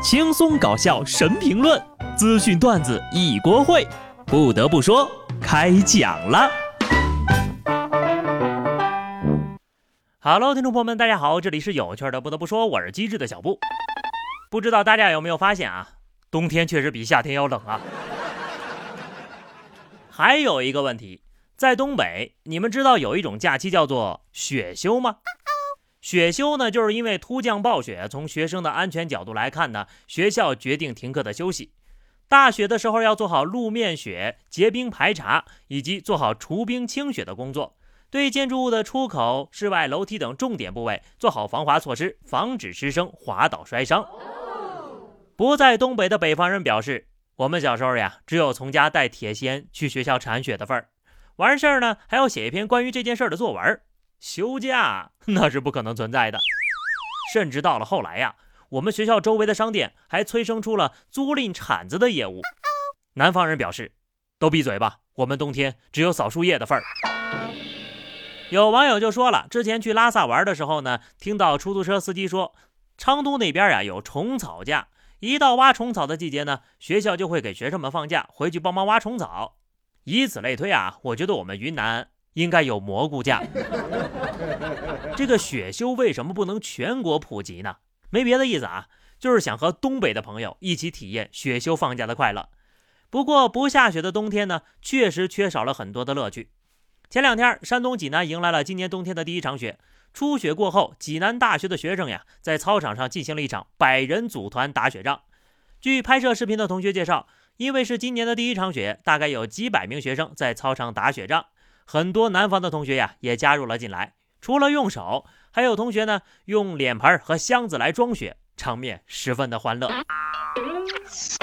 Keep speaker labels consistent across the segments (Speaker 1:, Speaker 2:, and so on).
Speaker 1: 轻松搞笑神评论，资讯段子一锅烩。不得不说，开讲了。Hello，听众朋友们，大家好，这里是有趣的。不得不说，我是机智的小布。不知道大家有没有发现啊，冬天确实比夏天要冷啊。还有一个问题，在东北，你们知道有一种假期叫做雪休吗？雪休呢，就是因为突降暴雪，从学生的安全角度来看呢，学校决定停课的休息。大雪的时候要做好路面雪结冰排查，以及做好除冰清雪的工作。对建筑物的出口、室外楼梯等重点部位做好防滑措施，防止师生滑倒摔伤。不在东北的北方人表示，我们小时候呀，只有从家带铁锨去学校铲雪的份儿。完事儿呢，还要写一篇关于这件事儿的作文。休假那是不可能存在的，甚至到了后来呀，我们学校周围的商店还催生出了租赁铲子的业务。南方人表示：“都闭嘴吧，我们冬天只有扫树叶的份儿。”有网友就说了，之前去拉萨玩的时候呢，听到出租车司机说，昌都那边呀有虫草假，一到挖虫草的季节呢，学校就会给学生们放假回去帮忙挖虫草。以此类推啊，我觉得我们云南。应该有蘑菇架。这个雪修为什么不能全国普及呢？没别的意思啊，就是想和东北的朋友一起体验雪修放假的快乐。不过不下雪的冬天呢，确实缺少了很多的乐趣。前两天，山东济南迎来了今年冬天的第一场雪。初雪过后，济南大学的学生呀，在操场上进行了一场百人组团打雪仗。据拍摄视频的同学介绍，因为是今年的第一场雪，大概有几百名学生在操场打雪仗。很多南方的同学呀，也加入了进来。除了用手，还有同学呢用脸盆和箱子来装雪，场面十分的欢乐。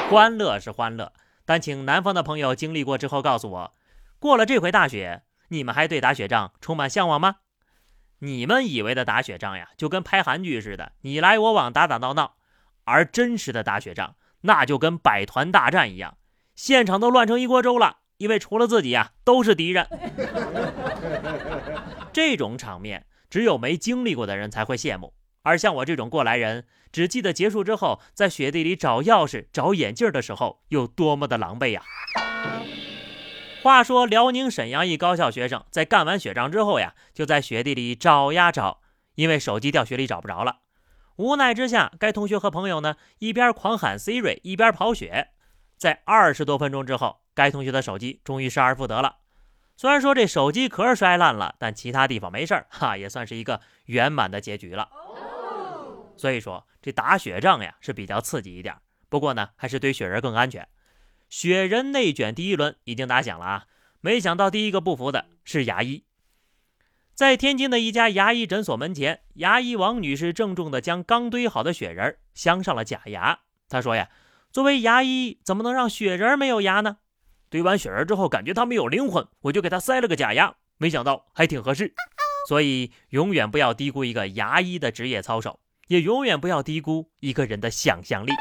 Speaker 1: 欢乐是欢乐，但请南方的朋友经历过之后告诉我，过了这回大雪，你们还对打雪仗充满向往吗？你们以为的打雪仗呀，就跟拍韩剧似的，你来我往，打打闹闹；而真实的打雪仗，那就跟百团大战一样，现场都乱成一锅粥了。因为除了自己呀，都是敌人。这种场面只有没经历过的人才会羡慕，而像我这种过来人，只记得结束之后在雪地里找钥匙、找眼镜的时候有多么的狼狈呀。话说，辽宁沈阳一高校学生在干完雪仗之后呀，就在雪地里找呀找，因为手机掉雪里找不着了。无奈之下，该同学和朋友呢一边狂喊 Siri，一边跑雪。在二十多分钟之后。该同学的手机终于失而复得了，虽然说这手机壳摔烂了，但其他地方没事儿，哈，也算是一个圆满的结局了。所以说这打雪仗呀是比较刺激一点，不过呢还是堆雪人更安全。雪人内卷第一轮已经打响了啊，没想到第一个不服的是牙医。在天津的一家牙医诊所门前，牙医王女士郑重地将刚堆好的雪人镶上了假牙。她说呀，作为牙医，怎么能让雪人没有牙呢？堆完雪人之后，感觉他没有灵魂，我就给他塞了个假牙，没想到还挺合适。所以，永远不要低估一个牙医的职业操守，也永远不要低估一个人的想象力。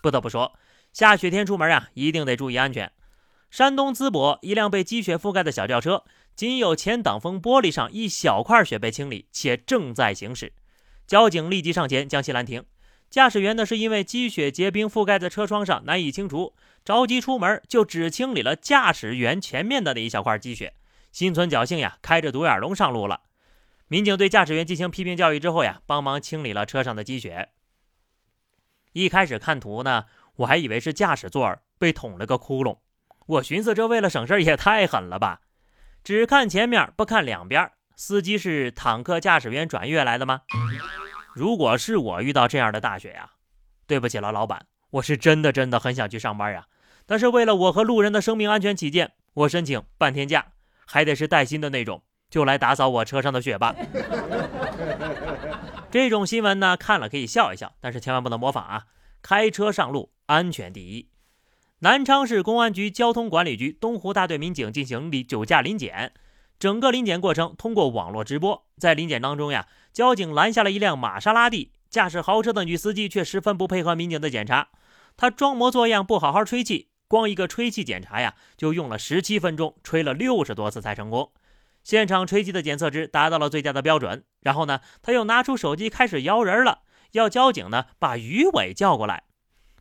Speaker 1: 不得不说，下雪天出门啊，一定得注意安全。山东淄博一辆被积雪覆盖的小轿车，仅有前挡风玻璃上一小块雪被清理，且正在行驶。交警立即上前将其拦停。驾驶员呢，是因为积雪结冰覆盖在车窗上难以清除，着急出门就只清理了驾驶员前面的那一小块积雪，心存侥幸呀，开着独眼龙上路了。民警对驾驶员进行批评教育之后呀，帮忙清理了车上的积雪。一开始看图呢，我还以为是驾驶座被捅了个窟窿，我寻思这为了省事也太狠了吧，只看前面不看两边，司机是坦克驾驶员转运来的吗？如果是我遇到这样的大雪呀，对不起了，老板，我是真的真的很想去上班呀。但是为了我和路人的生命安全起见，我申请半天假，还得是带薪的那种，就来打扫我车上的雪吧。这种新闻呢，看了可以笑一笑，但是千万不能模仿啊！开车上路，安全第一。南昌市公安局交通管理局东湖大队民警进行临酒驾临检。整个临检过程通过网络直播，在临检当中呀，交警拦下了一辆玛莎拉蒂，驾驶豪车的女司机却十分不配合民警的检查，她装模作样不好好吹气，光一个吹气检查呀，就用了十七分钟，吹了六十多次才成功。现场吹气的检测值达到了最佳的标准，然后呢，他又拿出手机开始摇人了，要交警呢把于伟叫过来，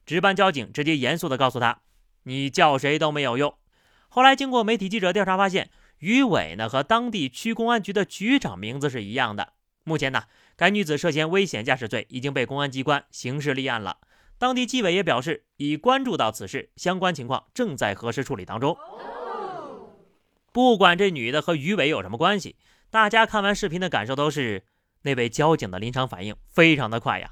Speaker 1: 值班交警直接严肃地告诉他：“你叫谁都没有用。”后来经过媒体记者调查发现，于伟呢和当地区公安局的局长名字是一样的。目前呢，该女子涉嫌危险驾驶罪已经被公安机关刑事立案了。当地纪委也表示已关注到此事，相关情况正在核实处理当中。不管这女的和于伟有什么关系，大家看完视频的感受都是，那位交警的临场反应非常的快呀。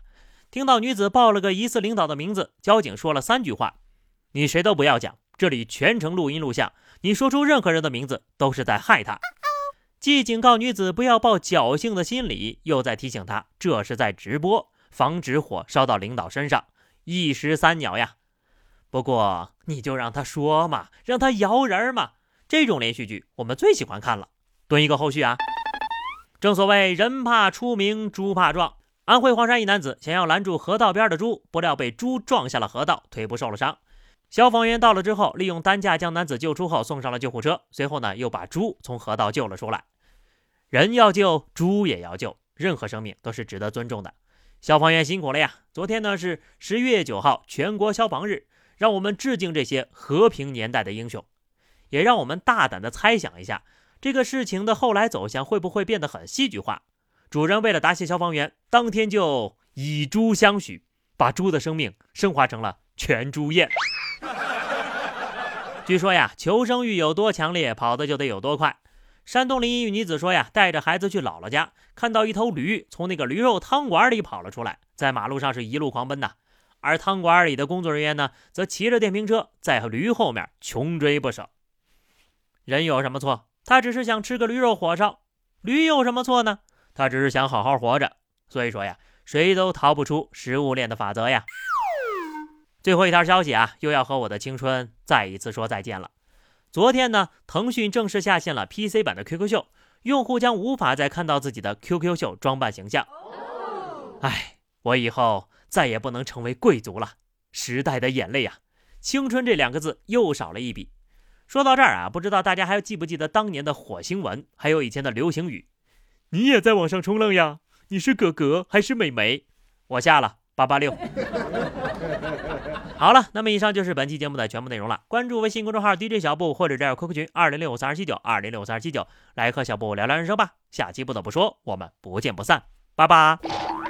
Speaker 1: 听到女子报了个疑似领导的名字，交警说了三句话：“你谁都不要讲，这里全程录音录像，你说出任何人的名字都是在害他。”既警告女子不要抱侥幸的心理，又在提醒她这是在直播，防止火烧到领导身上，一石三鸟呀。不过你就让他说嘛，让他摇人嘛。这种连续剧我们最喜欢看了，蹲一个后续啊。正所谓人怕出名，猪怕壮。安徽黄山一男子想要拦住河道边的猪，不料被猪撞下了河道，腿部受了伤。消防员到了之后，利用担架将男子救出后送上了救护车，随后呢又把猪从河道救了出来。人要救，猪也要救，任何生命都是值得尊重的。消防员辛苦了呀！昨天呢是十一月九号全国消防日，让我们致敬这些和平年代的英雄。也让我们大胆的猜想一下，这个事情的后来走向会不会变得很戏剧化？主人为了答谢消防员，当天就以猪相许，把猪的生命升华成了全猪宴。据说呀，求生欲有多强烈，跑的就得有多快。山东临沂一女子说呀，带着孩子去姥姥家，看到一头驴从那个驴肉汤馆里跑了出来，在马路上是一路狂奔呐。而汤馆里的工作人员呢，则骑着电瓶车在驴后面穷追不舍。人有什么错？他只是想吃个驴肉火烧。驴有什么错呢？他只是想好好活着。所以说呀，谁都逃不出食物链的法则呀。最后一条消息啊，又要和我的青春再一次说再见了。昨天呢，腾讯正式下线了 PC 版的 QQ 秀，用户将无法再看到自己的 QQ 秀装扮形象。哎，我以后再也不能成为贵族了。时代的眼泪啊，青春这两个字又少了一笔。说到这儿啊，不知道大家还记不记得当年的火星文，还有以前的流行语？你也在网上冲浪呀？你是哥哥还是美眉？我下了八八六。好了，那么以上就是本期节目的全部内容了。关注微信公众号 DJ 小布，或者加入 QQ 群二零六五三二七九二零六五三二七九，来和小布聊聊人生吧。下期不得不说，我们不见不散，拜拜。